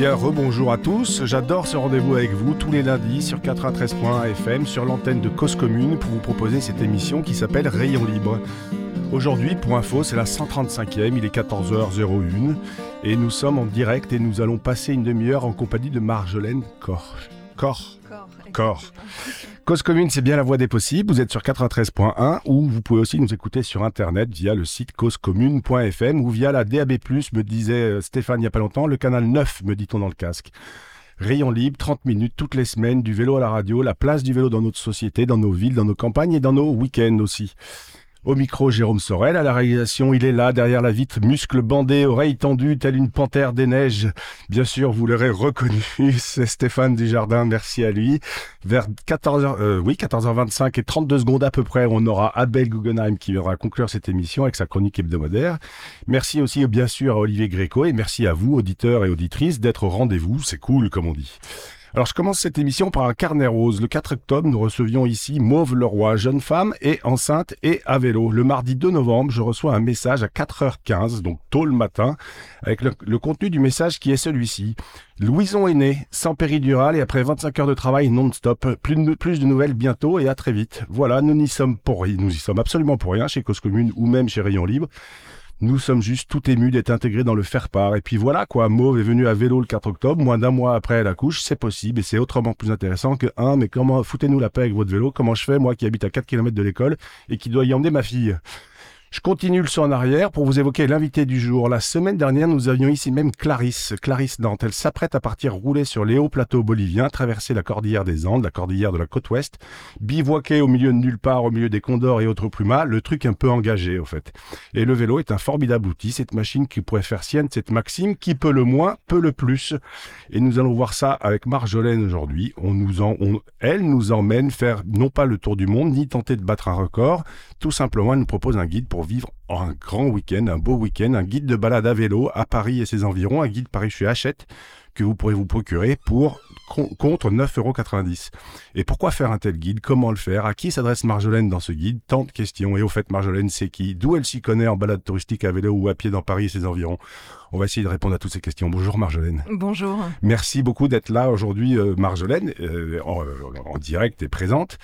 bien, rebonjour à tous. J'adore ce rendez-vous avec vous tous les lundis sur 93.1 FM sur l'antenne de Cause Commune pour vous proposer cette émission qui s'appelle Rayon Libre. Aujourd'hui, pour info, c'est la 135e, il est 14h01 et nous sommes en direct et nous allons passer une demi-heure en compagnie de Marjolaine Corr. Corps. Corps. Cause commune, c'est bien la voie des possibles. Vous êtes sur 93.1 ou vous pouvez aussi nous écouter sur internet via le site causecommune.fm ou via la DAB+, me disait euh, Stéphane il n'y a pas longtemps, le canal 9, me dit-on dans le casque. Rayon libre, 30 minutes toutes les semaines, du vélo à la radio, la place du vélo dans notre société, dans nos villes, dans nos campagnes et dans nos week-ends aussi. Au micro, Jérôme Sorel. À la réalisation, il est là, derrière la vitre, muscles bandés, oreilles tendues, telle une panthère des neiges. Bien sûr, vous l'aurez reconnu, c'est Stéphane Desjardins, merci à lui. Vers 14h, euh, oui, 14h25 et 32 secondes à peu près, on aura Abel Guggenheim qui viendra conclure cette émission avec sa chronique hebdomadaire. Merci aussi, bien sûr, à Olivier Gréco et merci à vous, auditeurs et auditrices, d'être au rendez-vous. C'est cool, comme on dit. Alors je commence cette émission par un carnet rose. Le 4 octobre, nous recevions ici Mauve Leroy, jeune femme et enceinte et à vélo. Le mardi 2 novembre, je reçois un message à 4h15, donc tôt le matin, avec le, contenu du message qui est celui-ci. Louison est né, sans péridurale et après 25 heures de travail non-stop. Plus de, plus de nouvelles bientôt et à très vite. Voilà, nous n'y sommes pour rien. Nous y sommes absolument pour rien chez Cause Commune ou même chez Rayon Libre. Nous sommes juste tout émus d'être intégrés dans le faire-part. Et puis voilà, quoi. Mauve est venu à vélo le 4 octobre, moins d'un mois après la couche, c'est possible et c'est autrement plus intéressant que, un, mais comment, foutez-nous la paix avec votre vélo, comment je fais, moi qui habite à 4 km de l'école et qui dois y emmener ma fille? Je continue le son en arrière pour vous évoquer l'invité du jour. La semaine dernière, nous avions ici même Clarisse, Clarisse Dante. Elle s'apprête à partir rouler sur les hauts plateaux boliviens, traverser la cordillère des Andes, la cordillère de la côte ouest, bivouaquer au milieu de nulle part, au milieu des condors et autres pumas, le truc un peu engagé, au fait. Et le vélo est un formidable outil, cette machine qui pourrait faire sienne cette maxime, qui peut le moins, peut le plus. Et nous allons voir ça avec Marjolaine aujourd'hui. Elle nous emmène faire non pas le tour du monde, ni tenter de battre un record, tout simplement, elle nous propose un guide pour vivre un grand week-end, un beau week-end, un guide de balade à vélo à Paris et ses environs, un guide Paris chez Hachette que vous pourrez vous procurer pour contre 9,90€. Et pourquoi faire un tel guide? Comment le faire? À qui s'adresse Marjolaine dans ce guide? Tant de questions. Et au fait, Marjolaine, c'est qui? D'où elle s'y connaît en balade touristique à vélo ou à pied dans Paris et ses environs? On va essayer de répondre à toutes ces questions. Bonjour Marjolaine. Bonjour. Merci beaucoup d'être là aujourd'hui, euh, Marjolaine, euh, en, direct et présente.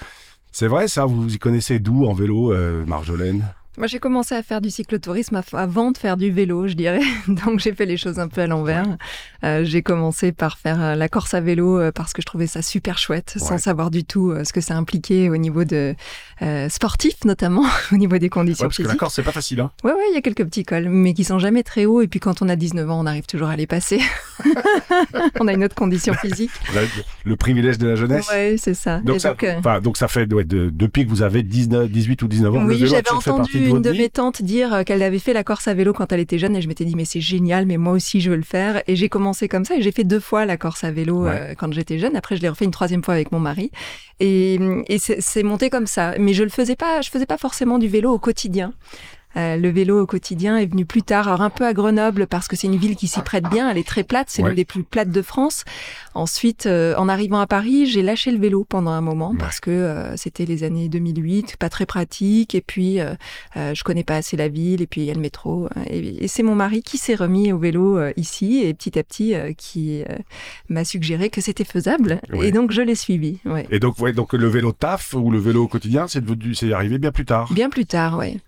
C'est vrai ça, vous y connaissez d'où en vélo, euh, Marjolaine? Moi, j'ai commencé à faire du cyclotourisme avant de faire du vélo, je dirais. Donc, j'ai fait les choses un peu à l'envers. Euh, j'ai commencé par faire euh, la course à vélo euh, parce que je trouvais ça super chouette, sans savoir du tout ce que ça impliquait au niveau de sportif, notamment au niveau des conditions ouais, parce physiques. Que la Corse, c'est pas facile. Hein ouais, ouais, il y a quelques petits cols, mais qui sont jamais très hauts. Et puis, quand on a 19 ans, on arrive toujours à les passer. on a une autre condition physique. Le, privilège de la jeunesse. Oui, c'est ça. Donc, ça, donc, ça fait depuis que vous avez 19, 18 ou 19 ans. Oui, j'avais entendu une de mes tantes dire euh, qu'elle avait fait la Corse à vélo quand elle était jeune et je m'étais dit mais c'est génial, mais moi aussi je veux le faire. Et j'ai commencé comme ça et j'ai fait deux fois la Corse à vélo euh, quand j'étais jeune. Après je l'ai refait une troisième fois avec mon mari et, et c'est monté comme ça. Mais je le faisais pas, je faisais pas forcément du vélo au quotidien. Euh, le vélo au quotidien est venu plus tard, alors un peu à Grenoble parce que c'est une ville qui s'y prête bien, elle est très plate, c'est l'une des plus plates de France. Ensuite, euh, en arrivant à Paris, j'ai lâché le vélo pendant un moment parce que euh, c'était les années 2008, pas très pratique, et puis je connais pas assez la ville, et puis il y a le métro. Et, c'est mon mari qui s'est remis au vélo ici, et petit à petit qui m'a suggéré que c'était faisable, et donc je l'ai suivi. Et donc, ouais, donc le vélo taf ou le vélo au quotidien, c'est arrivé bien plus tard. Bien plus tard, oui.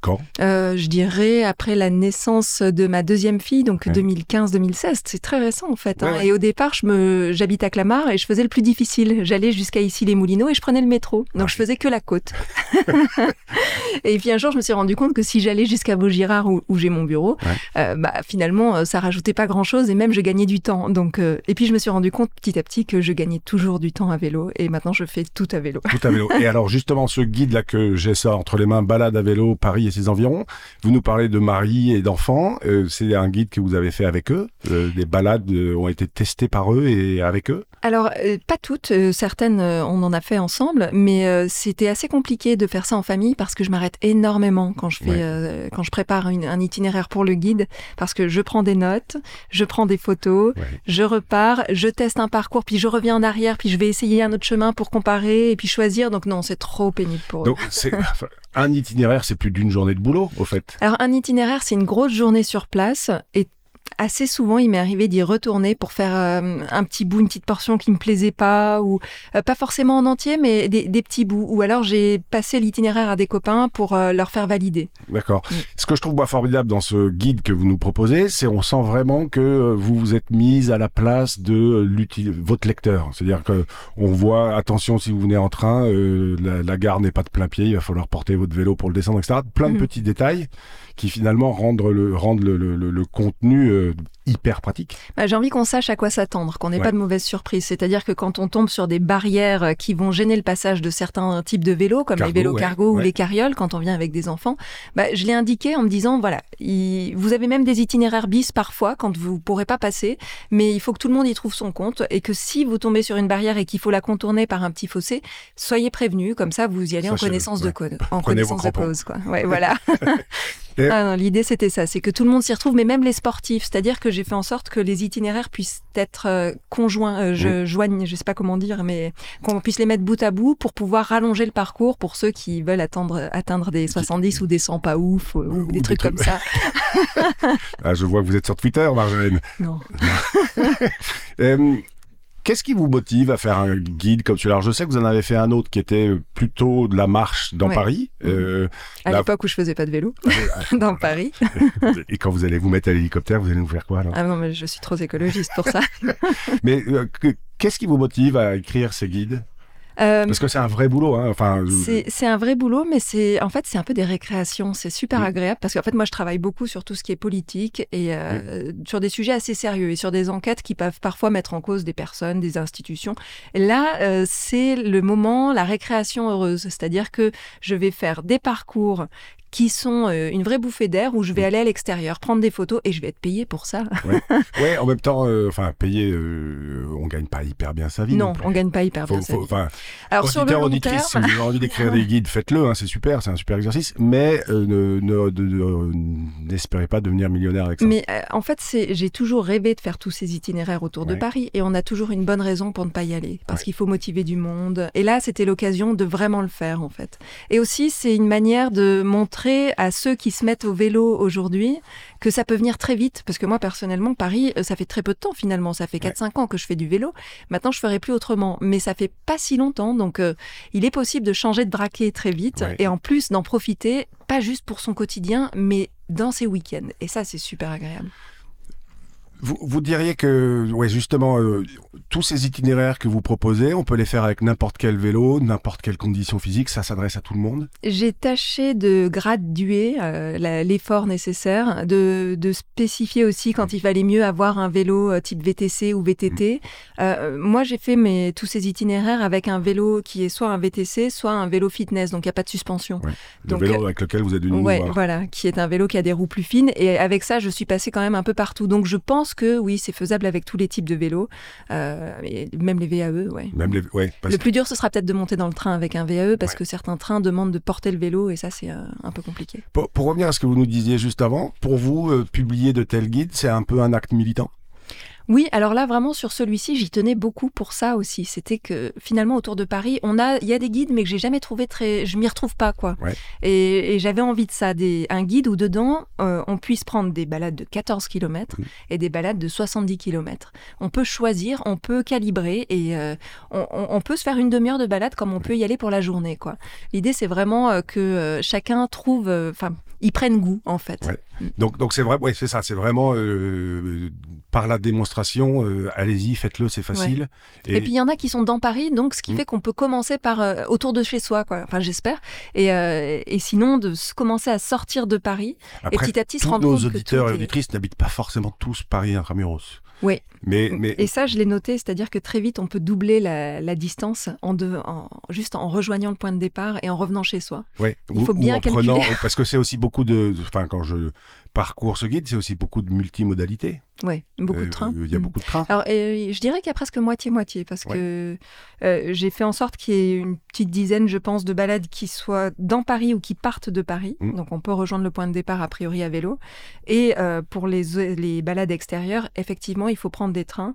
Quand? Euh, Je dirais après la naissance de ma deuxième fille, donc 2015-2016. C'est très récent en fait. Hein. Et au départ, je me, j'habite à Clamart et je faisais le plus difficile. J'allais jusqu'à ici les Moulineaux et je prenais le métro. Donc je faisais que la côte. et puis un jour, je me suis rendu compte que si j'allais jusqu'à Vaugirard où, où j'ai mon bureau, euh, bah, finalement, euh, ça rajoutait pas grand chose et même je gagnais du temps. Donc, et puis je me suis rendu compte petit à petit que je gagnais toujours du temps à vélo et maintenant je fais tout à vélo. Tout à vélo. et alors justement, ce guide là que j'ai ça entre les mains, balade à vélo, Paris ses environs. Vous nous parlez de mari et d'enfants. Euh, c'est un guide que vous avez fait avec eux. Euh, des balades euh, ont été testées par eux et avec eux. Alors, pas toutes. certaines, on en a fait ensemble, mais c'était assez compliqué de faire ça en famille parce que je m'arrête énormément quand je fais, quand je prépare un itinéraire pour le guide, parce que je prends des notes, je prends des photos, je repars, je teste un parcours, puis je reviens en arrière, puis je vais essayer un autre chemin pour comparer et puis choisir. Donc non, c'est trop pénible pour eux. Donc un itinéraire, c'est plus d'une journée de boulot, au fait. Alors un itinéraire, c'est une grosse journée sur place et assez souvent, il m'est arrivé d'y retourner pour faire un petit bout, une petite portion qui me plaisait pas, ou pas forcément en entier, mais des, petits bouts. Ou alors j'ai passé l'itinéraire à des copains pour leur faire valider. D'accord. Mm. Ce que je trouve moi formidable dans ce guide que vous nous proposez, c'est on sent vraiment que vous vous êtes mise à la place de votre lecteur. C'est-à-dire que on voit, attention si vous venez en train, la, gare n'est pas de plein pied, il va falloir porter votre vélo pour le descendre, etc. Plein de mm. petits détails qui finalement rendent le, rendent le, le, contenu euh, hyper pratique. Bah, j'ai envie qu'on sache à quoi s'attendre, qu'on n'ait pas de mauvaises surprises. C'est-à-dire que quand on tombe sur des barrières euh, qui vont gêner le passage de certains types de vélos, comme les vélos cargo ou les carrioles, quand on vient avec des enfants, bah, je l'ai indiqué en me disant, voilà, vous avez même des itinéraires bis parfois quand vous ne pourrez pas passer, mais il faut que tout le monde y trouve son compte et que si vous tombez sur une barrière et qu'il faut la contourner par un petit fossé, soyez prévenus, comme ça vous y allez en connaissance de code, en connaissance de cause. Quoi. Voilà. Ah l'idée c'était ça, c'est que tout le monde s'y retrouve, mais même les sportifs. C'est-à-dire que j'ai fait en sorte que les itinéraires puissent être euh, conjoints, euh, je joigne, je sais pas comment dire, mais qu'on puisse les mettre bout à bout pour pouvoir rallonger le parcours pour ceux qui veulent atteindre des 70 ou des 100 pas ouf ou, des, trucs, comme ça. ah, je vois que vous êtes sur Twitter, Marjolaine. Non. euh, Qu'est-ce qui vous motive à faire un guide comme celui-là? Je sais que vous en avez fait un autre qui était plutôt de la marche dans Paris. Mhm. Euh, à l'époque où je faisais pas de vélo ah dans Paris. Et quand vous allez vous mettre à l'hélicoptère, vous allez nous faire quoi alors? Ah non, mais je suis trop écologiste pour ça. mais euh, qu'est-ce qui vous motive à écrire ces guides? Euh, Parce que c'est un vrai boulot. Hein. Enfin, c'est un vrai boulot, mais c'est en fait c'est un peu des récréations. C'est super agréable parce qu'en fait moi je travaille beaucoup sur tout ce qui est politique et euh, sur des sujets assez sérieux et sur des enquêtes qui peuvent parfois mettre en cause des personnes, des institutions. là, euh, c'est le moment, la récréation heureuse, c'est-à-dire que je vais faire des parcours qui sont euh, une vraie bouffée d'air où je vais mm. aller à l'extérieur, prendre des photos et je vais être payé pour ça. ouais. en même temps, euh, enfin, payé, euh, on gagne pas hyper bien sa vie. Non, on gagne pas hyper bien sa vie. Alors, sur le auditrice, si vous avez envie d'écrire des guides, faites-le, hein, c'est super, c'est un super exercice, mais n'espérez pas devenir millionnaire avec ça. Mais en fait, j'ai toujours rêvé de faire tous ces itinéraires autour de Paris et on a toujours une bonne raison pour ne pas y aller, parce qu'il faut motiver du monde. Et là, c'était l'occasion de vraiment le faire, en fait. Et aussi, c'est une manière de montrer à ceux qui se mettent au vélo aujourd'hui que ça peut venir très vite. Parce que moi, personnellement, Paris, euh, ça fait très peu de temps finalement. Ça fait 4-5 ans que je fais du vélo. Maintenant, je ferai plus autrement. Mais ça fait pas si longtemps. Donc, euh, il est possible de changer de braquet très vite et en plus d'en profiter, pas juste pour son quotidien, mais dans ses week-ends. Et ça, c'est super agréable. Vous, diriez que, ouais, justement, euh, tous ces itinéraires que vous proposez, on peut les faire avec n'importe quel vélo, n'importe quelle condition physique, ça s'adresse à tout le monde? J'ai tâché de graduer euh, l'effort nécessaire, de, de, spécifier aussi quand il fallait mieux avoir un vélo euh, type VTC ou VTT. Mmh. moi, j'ai fait mes, tous ces itinéraires avec un vélo qui est soit un VTC, soit un vélo fitness, donc il n'y a pas de suspension. le vélo avec lequel vous êtes venu ouais, nous voir. voilà, qui est un vélo qui a des roues plus fines. Et avec ça, je suis passé quand même un peu partout. Donc je pense que oui, c'est faisable avec tous les types de vélos, euh, même les VAE. Ouais. Même les, le plus dur, ce sera peut-être de monter dans le train avec un VAE parce que certains trains demandent de porter le vélo et ça, c'est euh, un peu compliqué. Pour, revenir à ce que vous nous disiez juste avant, pour vous, euh, publier de tels guides, c'est un peu un acte militant? Oui, alors là vraiment sur celui-ci, j'y tenais beaucoup pour ça aussi. C'était que finalement autour de Paris, on a, il y a des guides, mais que j'ai jamais trouvé très, je m'y retrouve pas quoi. Et, j'avais envie de ça, des, un guide où dedans euh, on puisse prendre des balades de 14 km mmh. et des balades de 70 km. On peut choisir, on peut calibrer et euh, on, peut se faire une demi-heure de balade comme on peut y aller pour la journée quoi. L'idée c'est vraiment euh, que chacun trouve, enfin ils prennent goût en fait. Donc donc c'est vrai, ouais, c'est ça, c'est vraiment euh, par la démonstration. Euh, allez-y, faites-le, c'est facile. Et... puis il y en a qui sont dans Paris, donc ce qui mmh. fait qu'on peut commencer par euh, autour de chez soi, quoi. Enfin j'espère. Et, et sinon de commencer à sortir de Paris et petit à petit se rendre compte nos auditeurs et auditrices n'habitent pas forcément tous Paris intramuros. Oui. Mais, mais... Et ça, je l'ai noté, c'est-à-dire que très vite, on peut doubler la, distance en, en, juste en rejoignant le point de départ et en revenant chez soi. Oui. Il faut bien calculer. parce que c'est aussi beaucoup de. Enfin, quand je parcours ce guide, c'est aussi beaucoup de multimodalités. Oui, beaucoup de euh, trains. Il y a mm. beaucoup de trains. Alors, euh, je dirais qu'il y a presque moitié-moitié, parce que euh, j'ai fait en sorte qu'il y ait une petite dizaine, je pense, de balades qui soient dans Paris ou qui partent de Paris. Mm. Donc, on peut rejoindre le point de départ a priori à vélo. Et pour les, les balades extérieures, effectivement, il faut prendre des trains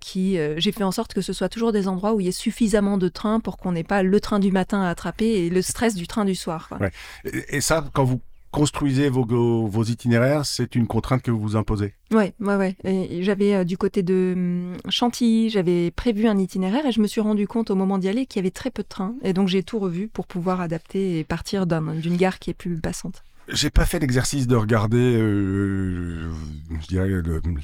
qui... j'ai fait en sorte que ce soit toujours des endroits où il y ait suffisamment de trains pour qu'on n'ait pas le train du matin à attraper et le stress du train du soir. Et, et ça, quand vous construisez vos, vos itinéraires, c'est une contrainte que vous vous imposez Ouais, ouais, ouais. J'avais euh, du côté de hum, Chantilly, j'avais prévu un itinéraire et je me suis rendu compte au moment d'y aller qu'il y avait très peu de trains. Et donc j'ai tout revu pour pouvoir adapter et partir d'une gare qui est plus passante. J'ai pas fait l'exercice de regarder euh, je dirais,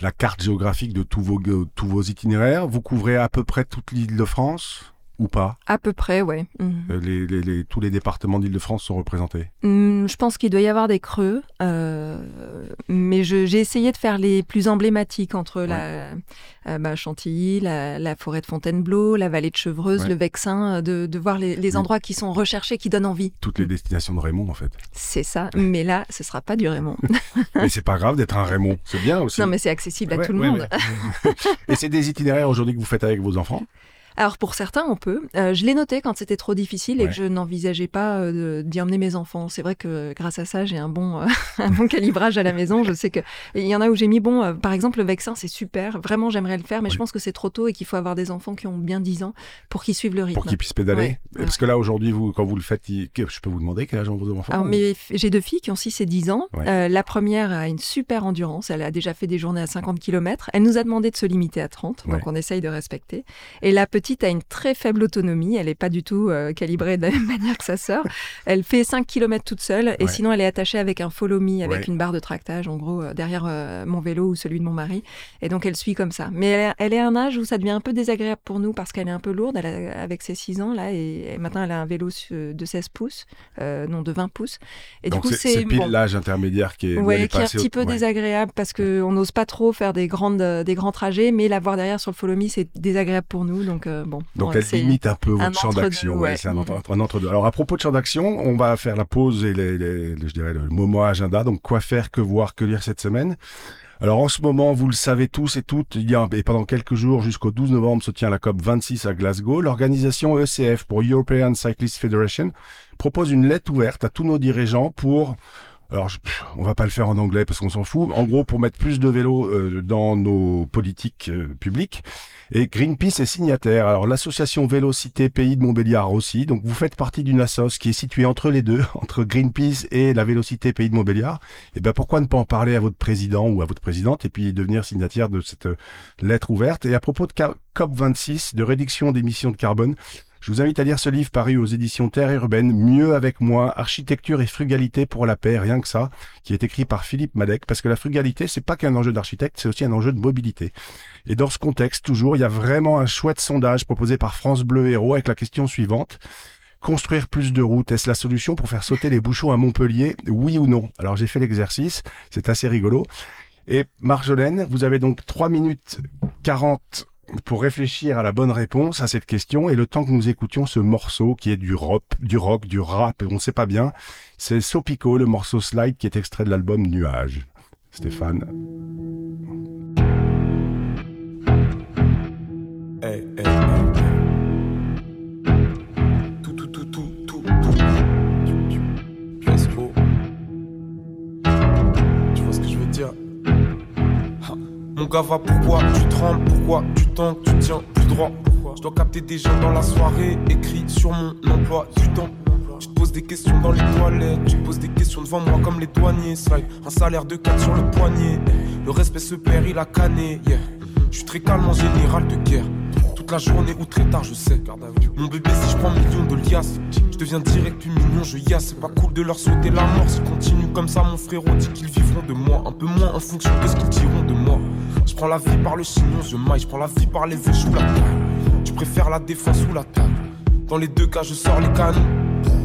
la carte géographique de tous vos, tous vos itinéraires. Vous couvrez à peu près toute l'île de France? Ou pas À peu près, ouais. Mhm. Euh, les, tous les départements d'Île-de-France sont représentés hmm, Je pense qu'il doit y avoir des creux, euh, mais j'ai essayé de faire les plus emblématiques entre la euh, bah, Chantilly, la, forêt de Fontainebleau, la vallée de Chevreuse, le Vexin, de, voir les, endroits qui sont recherchés, qui donnent envie. Toutes les destinations de Raymond, en fait. C'est ça, mais là, ce sera pas du Raymond. mais c'est pas grave d'être un Raymond, c'est bien aussi. Non, mais c'est accessible à tout le monde. Et c'est des itinéraires aujourd'hui que vous faites avec vos enfants? Alors pour certains, on peut. Euh, je l'ai noté quand c'était trop difficile et que je n'envisageais pas euh, d'y emmener mes enfants. C'est vrai que grâce à ça, j'ai un bon, euh, un bon calibrage à la maison. Je sais que il y en a où j'ai mis bon. par exemple, le vaccin, c'est super. Vraiment, j'aimerais le faire, mais je pense que c'est trop tôt et qu'il faut avoir des enfants qui ont bien 10 ans pour qu'ils suivent le rythme. Pour qu'ils puissent pédaler. Parce que là, aujourd'hui, vous, quand vous le faites, je peux vous demander quel âge ont vos enfants mais J'ai deux filles qui ont 6 et 10 ans. la première a une super endurance. Elle a déjà fait des journées à 50 km. Elle nous a demandé de se limiter à 30, donc on essaye de respecter. Et la petite a une très faible autonomie. Elle n'est pas du tout euh, calibrée de la même manière que sa sœur. Elle fait 5 km toute seule et sinon elle est attachée avec un follow me, avec une barre de tractage, en gros, euh, derrière euh, mon vélo ou celui de mon mari. Et donc elle suit comme ça. Mais elle, est à un âge où ça devient un peu désagréable pour nous parce qu'elle est un peu lourde avec ses 6 ans là et, maintenant elle a un vélo de 16 pouces, non de 20 pouces. Et donc du coup c'est pile l'âge intermédiaire qui est, ouais, qui est un petit peu désagréable parce qu'on n'ose pas trop faire des, grandes, des grands trajets, mais la voir derrière sur le follow me c'est désagréable pour nous. Donc bon. Donc elle limite un peu votre champ d'action. c'est un, entre-deux. Alors à propos de champ d'action, on va faire la pause et les, je dirais le moment agenda. Donc quoi faire, que voir, que lire cette semaine? Alors en ce moment, vous le savez tous et toutes, il y a, et pendant quelques jours jusqu'au 12 novembre se tient la COP 26 à Glasgow. L'organisation ECF pour European Cyclist Federation propose une lettre ouverte à tous nos dirigeants pour alors, on va pas le faire en anglais parce qu'on s'en fout. En gros, pour mettre plus de vélos euh, dans nos politiques euh, publiques. Et Greenpeace est signataire. Alors, l'association Vélocité Pays de Montbéliard aussi. Donc, vous faites partie d'une assoce qui est située entre les deux, entre Greenpeace et la Vélocité Pays de Montbéliard. Et eh ben, pourquoi ne pas en parler à votre président ou à votre présidente et puis devenir signataire de cette euh, lettre ouverte? Et à propos de COP26, de réduction d'émissions de carbone, je vous invite à lire ce livre paru aux éditions Terre urbaine, Mieux avec moi, architecture et frugalité pour la paix, rien que ça, qui est écrit par Philippe Madec, parce que la frugalité, c'est pas qu'un enjeu d'architecte, c'est aussi un enjeu de mobilité. Et dans ce contexte, toujours, il y a vraiment un chouette sondage proposé par France Bleu Héros avec la question suivante. Construire plus de routes, est-ce la solution pour faire sauter les bouchons à Montpellier Oui ou non? Alors j'ai fait l'exercice, c'est assez rigolo. Et Marjolaine, vous avez donc 3 minutes 40 pour réfléchir à la bonne réponse à cette question et le temps que nous écoutions ce morceau qui est du rock, du rock, du rap, on ne sait pas bien, c'est Sopico, le morceau Slide qui est extrait de l'album Nuage. Stéphane. Hey, hey, Tout, Mon gars va pourquoi tu trembles, pourquoi tu tu tiens plus droit? Je dois capter des gens dans la soirée, écrit sur mon emploi du temps. Tu te poses des questions dans les toilettes, tu te poses des questions devant moi comme les douaniers. un salaire de 4 sur le poignet. Le respect se perd, il a canné. Yeah. Je suis très calme en général de guerre. Toute la journée ou très tard, je sais. Mon bébé, si je prends millions de liasses, je deviens direct plus mignon, je yasse. C'est pas cool de leur souhaiter la mort. S'ils continuent comme ça, mon frérot dit qu'ils vivront de moi. Un peu moins en fonction de ce qu'ils diront de moi. Je prends la vie par le chignon, je maille, je prends la vie par les vœux sous la table. Tu préfères la défense ou la table Dans les deux cas, je sors les canons.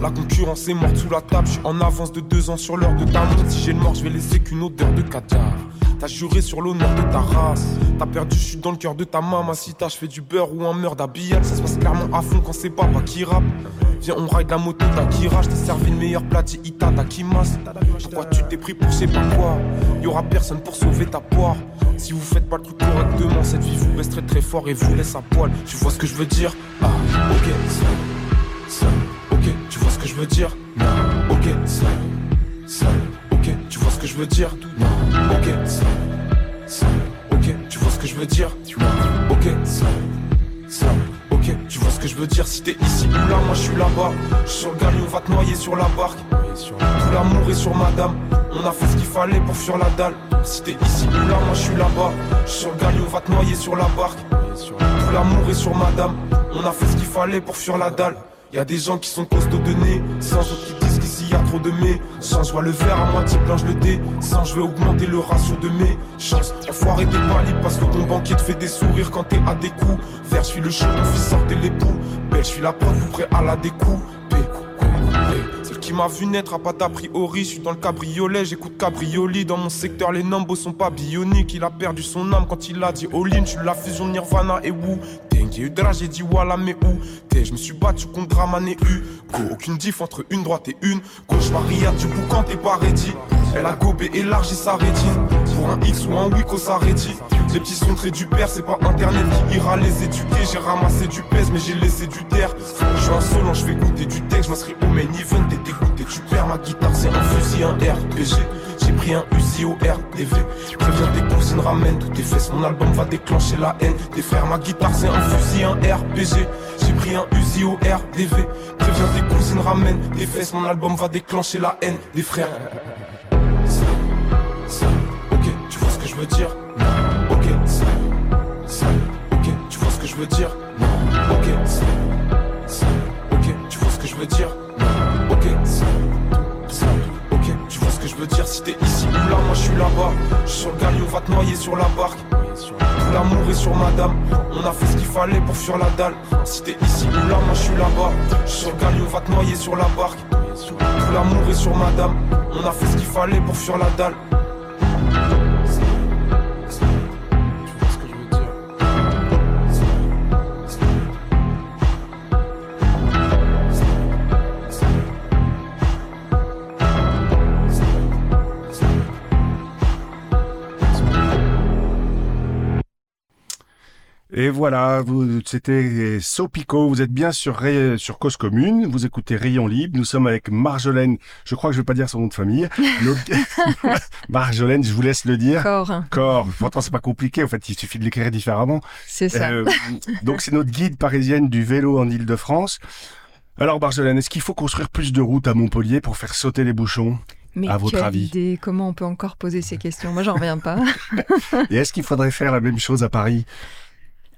La concurrence est morte sous la table, je suis en avance de deux ans sur l'heure de ta montre. Si j'ai le mort, je vais laisser qu'une odeur de caviar. T'as juré sur l'honneur de ta race. T'as perdu, je suis dans le cœur de ta maman. Si t'as, je du beurre ou un meurtre d'habillage. Ça se passe clairement à fond quand c'est papa qui rappe. Viens, on ride la moto d'Akira. Je t'ai servi le meilleur plat Ita Takimas. Pourquoi tu t'es pris pour je sais quoi? Y'aura personne pour sauver ta poire. Si vous faites pas le truc correctement, cette vie vous baisse très très fort et vous laisse à poil. Tu vois ce que je veux dire? Ah, ok, ça, ok, tu vois ce que je veux dire? Non, ok, ça, ça, ok, tu vois ce que je veux dire? Non, ok, ça, ça, ok, tu vois ce que je veux dire? Ok, ça, je veux dire Si t'es ici ou là, moi je suis là-bas. Je sur le galion, va te noyer sur la barque. Tout l'amour est sur madame. On a fait ce qu'il fallait pour fuir la dalle. Si t'es ici ou là, moi je suis là-bas. Je sur le galion, va te noyer sur la barque. Tout l'amour est sur madame. On a fait ce qu'il fallait pour fuir la dalle. Y a des gens qui sont costauds de nez, sans qui de. Sans je vois le verre à moitié plein, je le dé. Sans je vais augmenter le ratio de mes chances. Enfoiré des libre parce que ton banquier te fait des sourires quand t'es à des coups. Vert, je suis le mon fils sortez les poules. Belle, je suis la preuve, prêt à la découpe qui m'a vu naître a pas priori. Je suis dans le cabriolet, j'écoute cabrioli. Dans mon secteur, les nombres sont pas bioniques. Il a perdu son âme quand il a dit all-in. Je la fusion Nirvana et Wu. J'ai eu j'ai dit voilà, mais où? T'es Je me suis battu contre Draman et U. Go, aucune diff entre une droite et une. Gauche Maria, du quand t'es pas ready. Elle a gobé, élargi sa rétine. Un X ou un Wiko, ça rédit. Les petits sont très du père, c'est pas internet qui ira les éduquer. J'ai ramassé du pèse, mais j'ai laissé du terre. Je suis un solo, je fais goûter du texte, je m'inscris au main event, t'es dégoûté, tu perds ma guitare, c'est un fusil, un RPG. J'ai pris un Uzi au RDV. Préviens tes cousines, ramène toutes tes fesses. Mon album va déclencher la haine. Des frères, ma guitare, c'est un fusil, un RPG. J'ai pris un Uzi au RDV. Préviens tes cousines, ramène tes fesses. Mon album va déclencher la haine. Des frères. Tu vois ce que je veux dire? tu vois ce que je veux dire Ok, ok, tu vois ce que je veux dire Ok, ok, tu vois ce que je veux dire Si t'es ici ou là, moi je suis là-bas. Je suis sur le galion, va te noyer sur la barque. Tout l'amour est sur madame. On a fait ce qu'il fallait pour fuir la dalle. Si t'es ici ou là, moi je suis là-bas. Je suis sur le galion, va te noyer sur la barque. Tout l'amour est sur madame. On a fait ce qu'il fallait pour fuir la dalle. Et voilà, c'était Sopico, vous êtes bien sur, sur Cause Commune, vous écoutez Rayon Libre, nous sommes avec Marjolaine, je crois que je vais pas dire son nom de famille, Marjolaine, je vous laisse le dire. Corps. Corps, pourtant c'est pas compliqué, en fait il suffit de l'écrire différemment. C'est ça. Euh, donc c'est notre guide parisienne du vélo en Ile-de-France. Alors Marjolaine, est-ce qu'il faut construire plus de routes à Montpellier pour faire sauter les bouchons mais à votre avis idée. Comment on peut encore poser ces questions? Moi, j'en reviens pas. Et est-ce qu'il faudrait faire la même chose à Paris?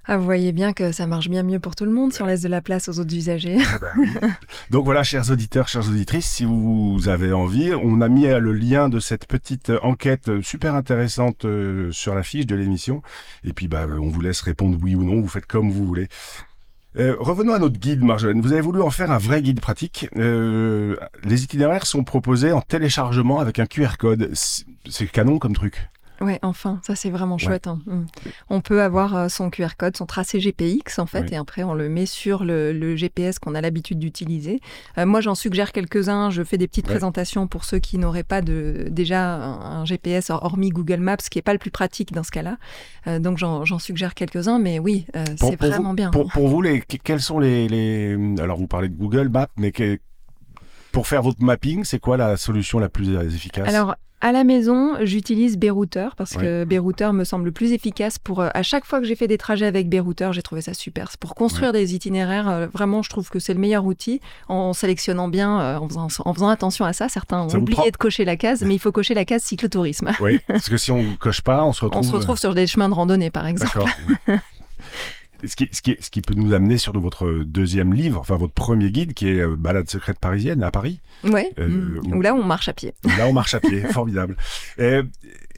Ah, vous voyez bien que ça marche bien mieux pour tout le monde si on laisse de la place aux autres usagers. Ah bah Donc voilà, chers auditeurs, chères auditrices, si vous avez envie, on a mis le lien de cette petite enquête super intéressante euh, sur la fiche de l'émission. Et puis, bah, on vous laisse répondre oui ou non, vous faites comme vous voulez. Euh, revenons à notre guide, Marjolaine. Vous avez voulu en faire un vrai guide pratique. Euh, les itinéraires sont proposés en téléchargement avec un QR code. C'est canon comme truc. Ouais, enfin, ça c'est vraiment chouette. Hein. Mm. On peut avoir euh, son QR code, son tracé GPX en fait, et après on le met sur le, GPS qu'on a l'habitude d'utiliser. Euh, moi j'en suggère quelques-uns, je fais des petites présentations pour ceux qui n'auraient pas de, déjà un, GPS hormis Google Maps, qui n'est pas le plus pratique dans ce cas-là. Euh, donc j'en suggère quelques-uns, mais oui, c'est vraiment bien. Pour, pour, vous, les, quels sont les, les, Alors vous parlez de Google Maps, mais pour faire votre mapping, c'est quoi la solution la plus efficace? Alors, à la maison, j'utilise Bérouteur parce que Bérouteur me semble plus efficace pour. Euh, à chaque fois que j'ai fait des trajets avec Bérouteur, j'ai trouvé ça super. Pour construire des itinéraires, euh, vraiment, je trouve que c'est le meilleur outil en sélectionnant bien, euh, en, faisant, en, faisant, attention à ça. Certains ont oublié de cocher la case, mais il faut cocher la case cyclotourisme. Oui, parce que si on coche pas, on se retrouve. On se retrouve sur des chemins de randonnée, par exemple. D'accord. Ce qui, ce, qui, ce qui, peut nous amener sur votre deuxième livre, enfin votre premier guide, qui est Balade secrète parisienne à Paris. Oui, euh, mm. où là on marche à pied. Là on marche à pied, formidable. Et,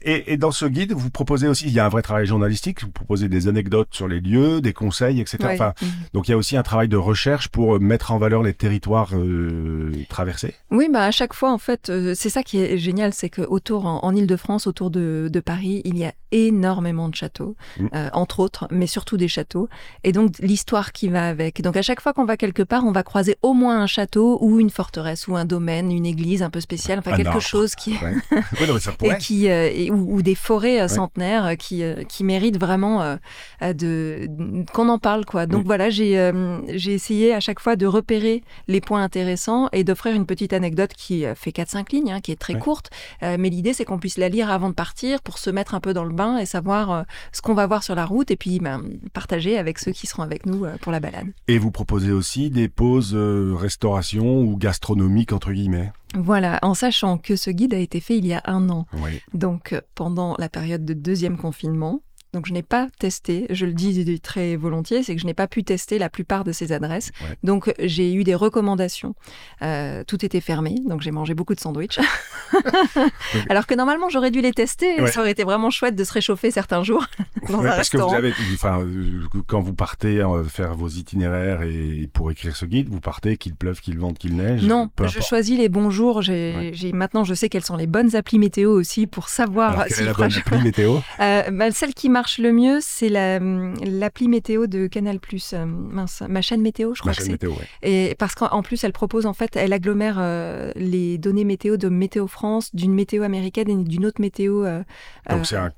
et, dans ce guide, vous proposez aussi, il y a un vrai travail journalistique, vous proposez des anecdotes sur les lieux, des conseils, etc. Enfin, mhm. Donc il y a aussi un travail de recherche pour mettre en valeur les territoires euh, traversés. Oui, bah à chaque fois, en fait, euh, c'est ça qui est génial, c'est que autour, en, Ile-de-France, autour de, de, Paris, il y a énormément de châteaux, mm. euh, entre autres, mais surtout des châteaux. Et donc l'histoire qui va avec. Donc à chaque fois qu'on va quelque part, on va croiser au moins un château ou une forteresse ou un domaine, une église un peu spéciale, enfin quelque chose qui... oui, non, mais ça et qui ou, des forêts centenaires qui, qui méritent vraiment de, qu'on en parle. quoi. Donc voilà, j'ai j'ai essayé à chaque fois de repérer les points intéressants et d'offrir une petite anecdote qui fait 4-5 lignes, hein, qui est très courte. mais l'idée, c'est qu'on puisse la lire avant de partir pour se mettre un peu dans le bain et savoir ce qu'on va voir sur la route et puis ben, partager avec ceux qui seront avec nous pour la balade. Et vous proposez aussi des pauses restauration ou gastronomiques, entre guillemets? Voilà, en sachant que ce guide a été fait il y a un an. Donc, pendant la période de deuxième confinement, donc je n'ai pas testé, je le dis très volontiers, c'est que je n'ai pas pu tester la plupart de ces adresses. Donc j'ai eu des recommandations. Euh, tout était fermé, donc j'ai mangé beaucoup de sandwichs. Alors que normalement j'aurais dû les tester, ça aurait été vraiment chouette de se réchauffer certains jours dans un parce que vous avez, enfin, euh, quand vous partez euh, faire vos itinéraires et pour écrire ce guide, vous partez qu'il pleuve, qu'il vente, qu'il neige. Non, je choisis les bons jours. J'ai, maintenant je sais quelles sont les bonnes applis météo aussi pour savoir. Alors, quelle est la bonne appli météo? Bah, Celle qui marche le mieux, c'est l'appli météo de Canal+. Euh, mince, ma chaîne météo, je crois que c'est. Et parce qu'en plus, elle propose en fait, elle agglomère euh, les données météo de Météo France, d'une météo américaine et d'une autre météo. Euh, Donc c'est un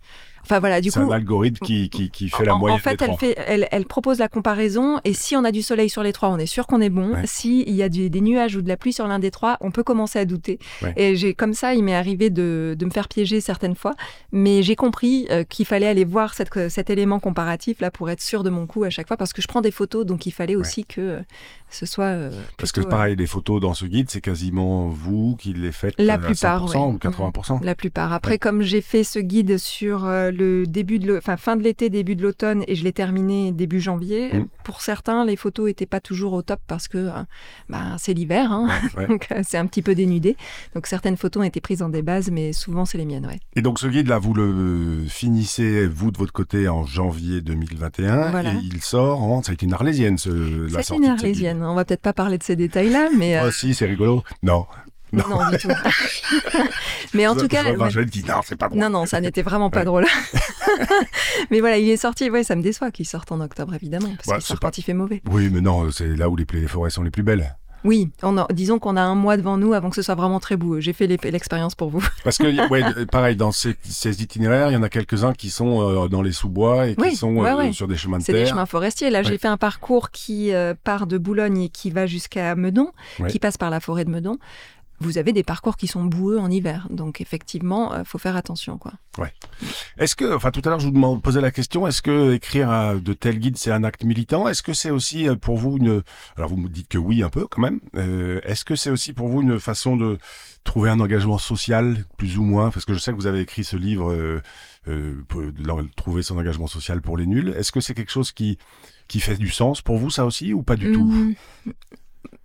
Enfin voilà, du coup. C'est un algorithme qui, qui, fait la moyenne. En fait, elle, fait elle, elle, propose la comparaison et si on a du soleil sur les trois, on est sûr qu'on est bon. S'il y a des nuages ou de la pluie sur l'un des trois, on peut commencer à douter. Et j'ai comme ça, il m'est arrivé de, de, me faire piéger certaines fois, mais j'ai compris euh, qu'il fallait aller voir cette, cet élément comparatif là pour être sûr de mon coup à chaque fois parce que je prends des photos, donc il fallait aussi que ce soit. Euh, parce que pareil, les photos dans ce guide, c'est quasiment vous qui les faites la plupart, 100% ou 80%. La plupart. Après, comme j'ai fait ce guide sur euh, le début de, enfin fin de l'été, début de l'automne, et je l'ai terminé début janvier. Mm. Pour certains, les photos n'étaient pas toujours au top parce que euh, bah, c'est l'hiver, hein. donc euh, c'est un petit peu dénudé. Donc certaines photos ont été prises en des bases, mais souvent c'est les miennes, ouais. Et donc ce guide-là, vous le finissez vous de votre côté en janvier 2021, et il sort en, ça a été une arlésienne, ce, la sortie. Une arlésienne. On va peut-être pas parler de ces détails-là, mais. Oh, si, c'est rigolo. Non. Non. du tout. mais en tout cas. Je, dis, non, c'est pas drôle. Non, non, ça n'était vraiment pas drôle. mais voilà, il est sorti. Ouais, ça me déçoit qu'il sorte en octobre, évidemment, parce bah, qu'il sort quand il fait mauvais. Oui, mais non, c'est là où les, forêts sont les plus belles. Oui, on disons qu'on a un mois devant nous avant que ce soit vraiment très beau. J'ai fait l'expérience pour vous. Parce que, ouais, pareil, dans ces, itinéraires, il y en a quelques-uns qui sont euh, dans les sous-bois et qui sont euh, sur des chemins de terre. C'est des chemins forestiers. Là, j'ai fait un parcours qui euh, part de Boulogne et qui va jusqu'à Meudon, qui passe par la forêt de Meudon vous avez des parcours qui sont boueux en hiver. Donc effectivement, il euh, faut faire attention. Quoi. Ouais. Est-ce que, enfin tout à l'heure je vous posais la question, est-ce que écrire de tels guides c'est un acte militant? Est-ce que c'est aussi euh, pour vous une, alors vous me dites que oui un peu quand même. Euh, est-ce que c'est aussi pour vous une façon de trouver un engagement social plus ou moins? Parce que je sais que vous avez écrit ce livre, euh, pour trouver son engagement social pour les nuls. Est-ce que c'est quelque chose qui qui fait du sens pour vous ça aussi ou pas du tout? Mmh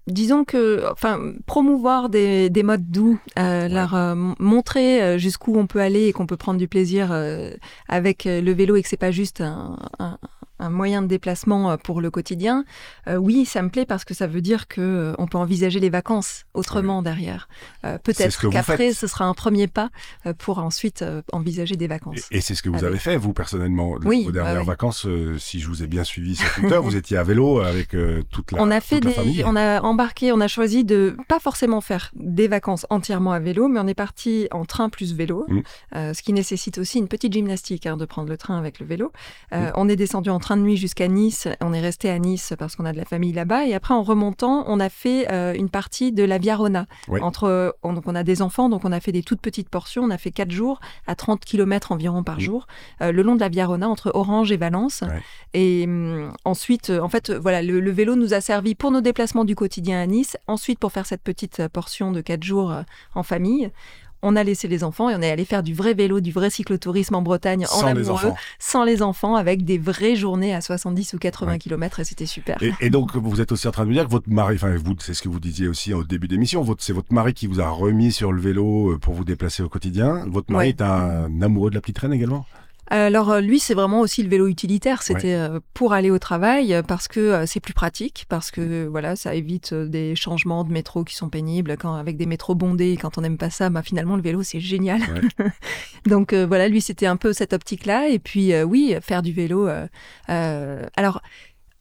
disons que, enfin, promouvoir des, des modes doux, euh, leur euh, montrer euh, jusqu'où on peut aller et qu'on peut prendre du plaisir avec le vélo et que c'est pas juste un, un moyen de déplacement euh, pour le quotidien, euh, oui, ça me plaît parce que ça veut dire que euh, on peut envisager les vacances autrement derrière. Peut-être qu'après, ce sera un premier pas pour ensuite envisager des vacances. Et, c'est ce que vous avez fait, vous, personnellement. Oui, Vos dernières vacances, si je vous ai bien suivi sur Twitter, vous étiez à vélo avec toute la, on a fait des, famille. On a embarqué, on a choisi de pas forcément faire des vacances entièrement à vélo, mais on est parti en train plus vélo, mmh. ce qui nécessite aussi une petite gymnastique hein, de prendre le train avec le vélo. Mmh. On est descendu en train de nuit jusqu'à Nice. On est resté à Nice parce qu'on a de la famille là-bas. Et après, en remontant, on a fait euh, une partie de la Via Rona. Entre, donc, on a des enfants, donc on a fait des toutes petites portions. On a fait quatre jours à 30 km environ par jour, euh, le long de la Via Rona, entre Orange et Valence. Et hum, ensuite, en fait, voilà, le, le, vélo nous a servi pour nos déplacements du quotidien à Nice. Ensuite, pour faire cette petite portion de quatre jours euh, en famille on a laissé les enfants et on est allé faire du vrai vélo, du vrai cyclotourisme en Bretagne en sans les enfants. sans les enfants, avec des vraies journées à 70 ou 80 km et c'était super. Et, donc vous êtes aussi en train de me dire que votre mari, enfin vous, c'est ce que vous disiez aussi au début d'émission, c'est votre mari qui vous a remis sur le vélo euh, pour vous déplacer au quotidien. Votre mari est un amoureux de la petite traîne également? Alors euh, lui, c'est vraiment aussi le vélo utilitaire. C'était euh, pour aller au travail euh, parce que c'est plus pratique, parce que voilà, ça évite des changements de métro qui sont pénibles. Quand avec des métros bondés, quand on n'aime pas ça, bah finalement le vélo c'est génial. Donc voilà, lui c'était un peu cette optique-là. Et puis oui, faire du vélo. alors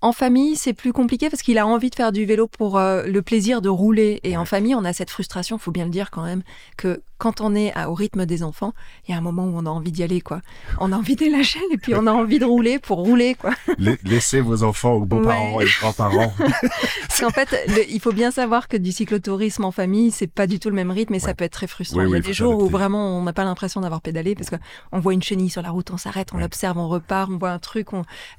en famille, c'est plus compliqué parce qu'il a envie de faire du vélo pour le plaisir de rouler. Et en famille, on a cette frustration, faut bien le dire quand même, que quand on est au rythme des enfants, il y a un moment où on a envie d'y aller, quoi. On a envie d'élager chaîne et puis on a envie de rouler pour rouler, quoi. Laissez vos enfants aux beaux-parents et aux grands-parents. Parce qu'en fait, il faut bien savoir que du cyclotourisme en famille, c'est pas du tout le même rythme et ça peut être très frustrant. il y a des jours où vraiment on n'a pas l'impression d'avoir pédalé parce qu'on voit une chenille sur la route, on s'arrête, on l'observe, on repart, on voit un truc.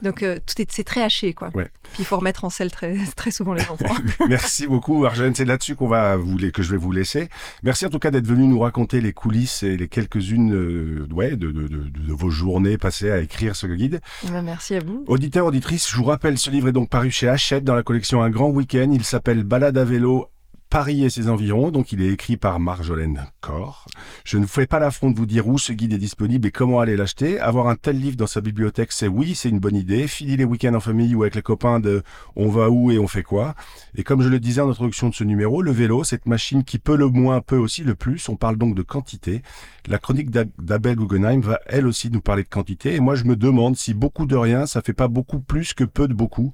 Donc euh, tout est, c'est très haché, quoi. Puis il faut remettre en selle très, très souvent les enfants. Merci beaucoup, Arjane. C'est là-dessus qu'on va vous, que je vais vous laisser. Merci en tout cas d'être venu nous raconter les coulisses et les quelques-unes euh, ouais, de, de, de, de, vos journées passées à écrire ce guide. Ben, merci à vous. Auditeur, auditrice, je vous rappelle, ce livre est donc paru chez Hachette dans la collection Un grand week-end. Il s'appelle Balade à vélo Paris et ses environs, donc il est écrit par Marjolaine Corr. Je ne vous fais pas l'affront de vous dire où ce guide est disponible et comment aller l'acheter. Avoir un tel livre dans sa bibliothèque, c'est oui, c'est une bonne idée. Fini les week-ends en famille ou avec les copains de on va où et on fait quoi. Et comme je le disais en introduction de ce numéro, le vélo, cette machine qui peut le moins, peut aussi le plus. On parle donc de quantité. La chronique d'Abel Guggenheim va elle aussi nous parler de quantité. Et moi, je me demande si beaucoup de rien, ça fait pas beaucoup plus que peu de beaucoup.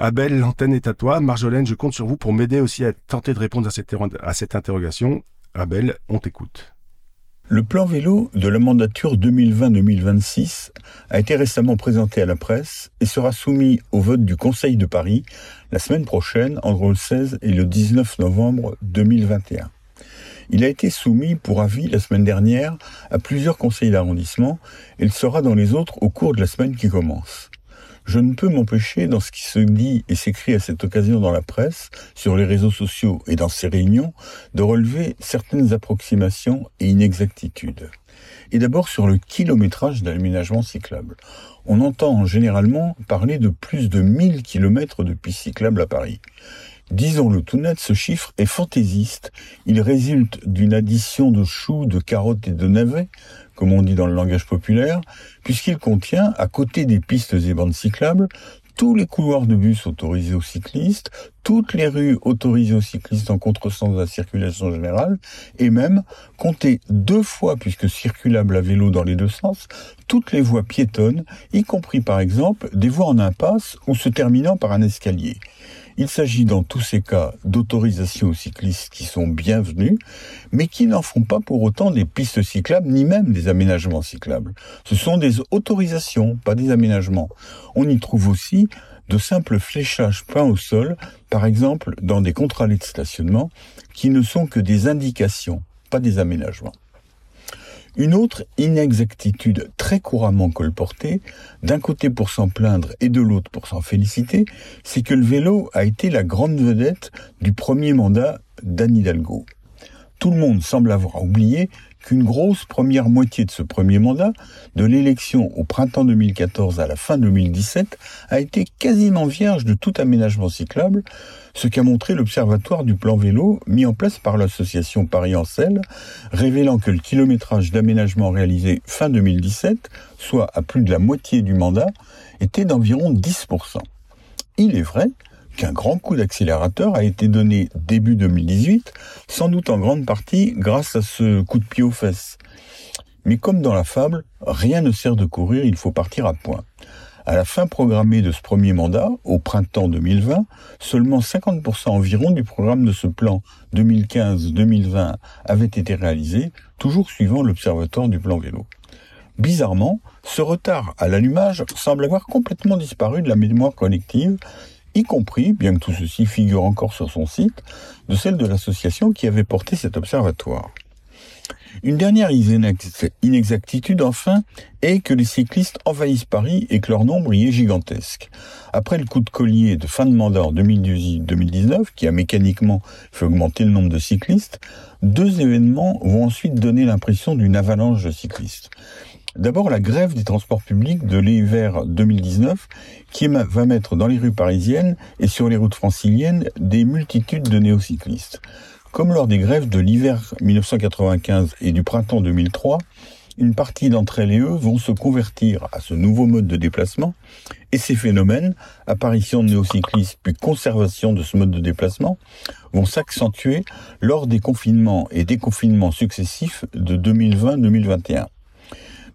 Abel, l'antenne est à toi. Marjolaine, je compte sur vous pour m'aider aussi à tenter de répondre à cette, interrogation. Abel, on t'écoute. Le plan vélo de la mandature 2020-2026 a été récemment présenté à la presse et sera soumis au vote du Conseil de Paris la semaine prochaine, entre le 16 et le 19 novembre 2021. Il a été soumis pour avis la semaine dernière à plusieurs conseils d'arrondissement et il sera dans les autres au cours de la semaine qui commence je ne peux m'empêcher, dans ce qui se dit et s'écrit à cette occasion dans la presse, sur les réseaux sociaux et dans ces réunions, de relever certaines approximations et inexactitudes. Et d'abord sur le kilométrage d'aménagement cyclable. On entend généralement parler de plus de 1000 kilomètres de pistes cyclables à Paris. Disons-le tout net, ce chiffre est fantaisiste. Il résulte d'une addition de choux, de carottes et de navets, comme on dit dans le langage populaire, puisqu'il contient, à côté des pistes et bandes cyclables, tous les couloirs de bus autorisés aux cyclistes, toutes les rues autorisées aux cyclistes en contresens de la circulation générale, et même, compter deux fois, puisque circulable à vélo dans les deux sens, toutes les voies piétonnes, y compris par exemple des voies en impasse ou se terminant par un escalier. Il s'agit dans tous ces cas d'autorisations aux cyclistes qui sont bienvenues, mais qui n'en font pas pour autant des pistes cyclables ni même des aménagements cyclables. Ce sont des autorisations, pas des aménagements. On y trouve aussi de simples fléchages peints au sol, par exemple dans des contrats de stationnement, qui ne sont que des indications, pas des aménagements. Une autre inexactitude très couramment colportée, d'un côté pour s'en plaindre et de l'autre pour s'en féliciter, c'est que le vélo a été la grande vedette du premier mandat d'Anne Hidalgo. Tout le monde semble avoir oublié qu'une grosse première moitié de ce premier mandat, de l'élection au printemps 2014 à la fin 2017, a été quasiment vierge de tout aménagement cyclable, ce qu'a montré l'observatoire du plan vélo mis en place par l'association Paris-Ancel, révélant que le kilométrage d'aménagement réalisé fin 2017, soit à plus de la moitié du mandat, était d'environ 10%. Il est vrai qu'un grand coup d'accélérateur a été donné début 2018, sans doute en grande partie grâce à ce coup de pied aux fesses. Mais comme dans la fable, rien ne sert de courir, il faut partir à point. À la fin programmée de ce premier mandat, au printemps 2020, seulement 50% environ du programme de ce plan 2015-2020 avait été réalisé, toujours suivant l'observatoire du plan vélo. Bizarrement, ce retard à l'allumage semble avoir complètement disparu de la mémoire collective y compris, bien que tout ceci figure encore sur son site, de celle de l'association qui avait porté cet observatoire. Une dernière inexactitude, enfin, est que les cyclistes envahissent Paris et que leur nombre y est gigantesque. Après le coup de collier de fin de mandat en 2018-2019, qui a mécaniquement fait augmenter le nombre de cyclistes, deux événements vont ensuite donner l'impression d'une avalanche de cyclistes. D'abord, la grève des transports publics de l'hiver 2019, qui va mettre dans les rues parisiennes et sur les routes franciliennes des multitudes de néocyclistes. Comme lors des grèves de l'hiver 1995 et du printemps 2003, une partie d'entre elles et eux vont se convertir à ce nouveau mode de déplacement, et ces phénomènes, apparition de néocyclistes puis conservation de ce mode de déplacement, vont s'accentuer lors des confinements et déconfinements successifs de 2020-2021.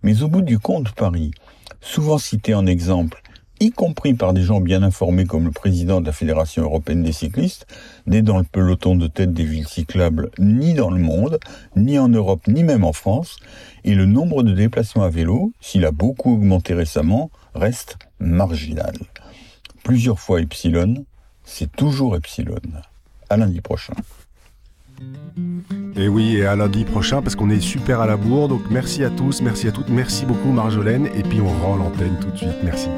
Mais au bout du compte, Paris, souvent cité en exemple, y compris par des gens bien informés comme le président de la Fédération européenne des cyclistes, n'est dans le peloton de tête des villes cyclables ni dans le monde, ni en Europe, ni même en France, et le nombre de déplacements à vélo, s'il a beaucoup augmenté récemment, reste marginal. Plusieurs fois epsilon, c'est toujours epsilon. À lundi prochain. Et oui, et à lundi prochain parce qu'on est super à la bourre. Donc merci à tous, merci à toutes, merci beaucoup Marjolaine. Et puis on rend l'antenne tout de suite. Merci.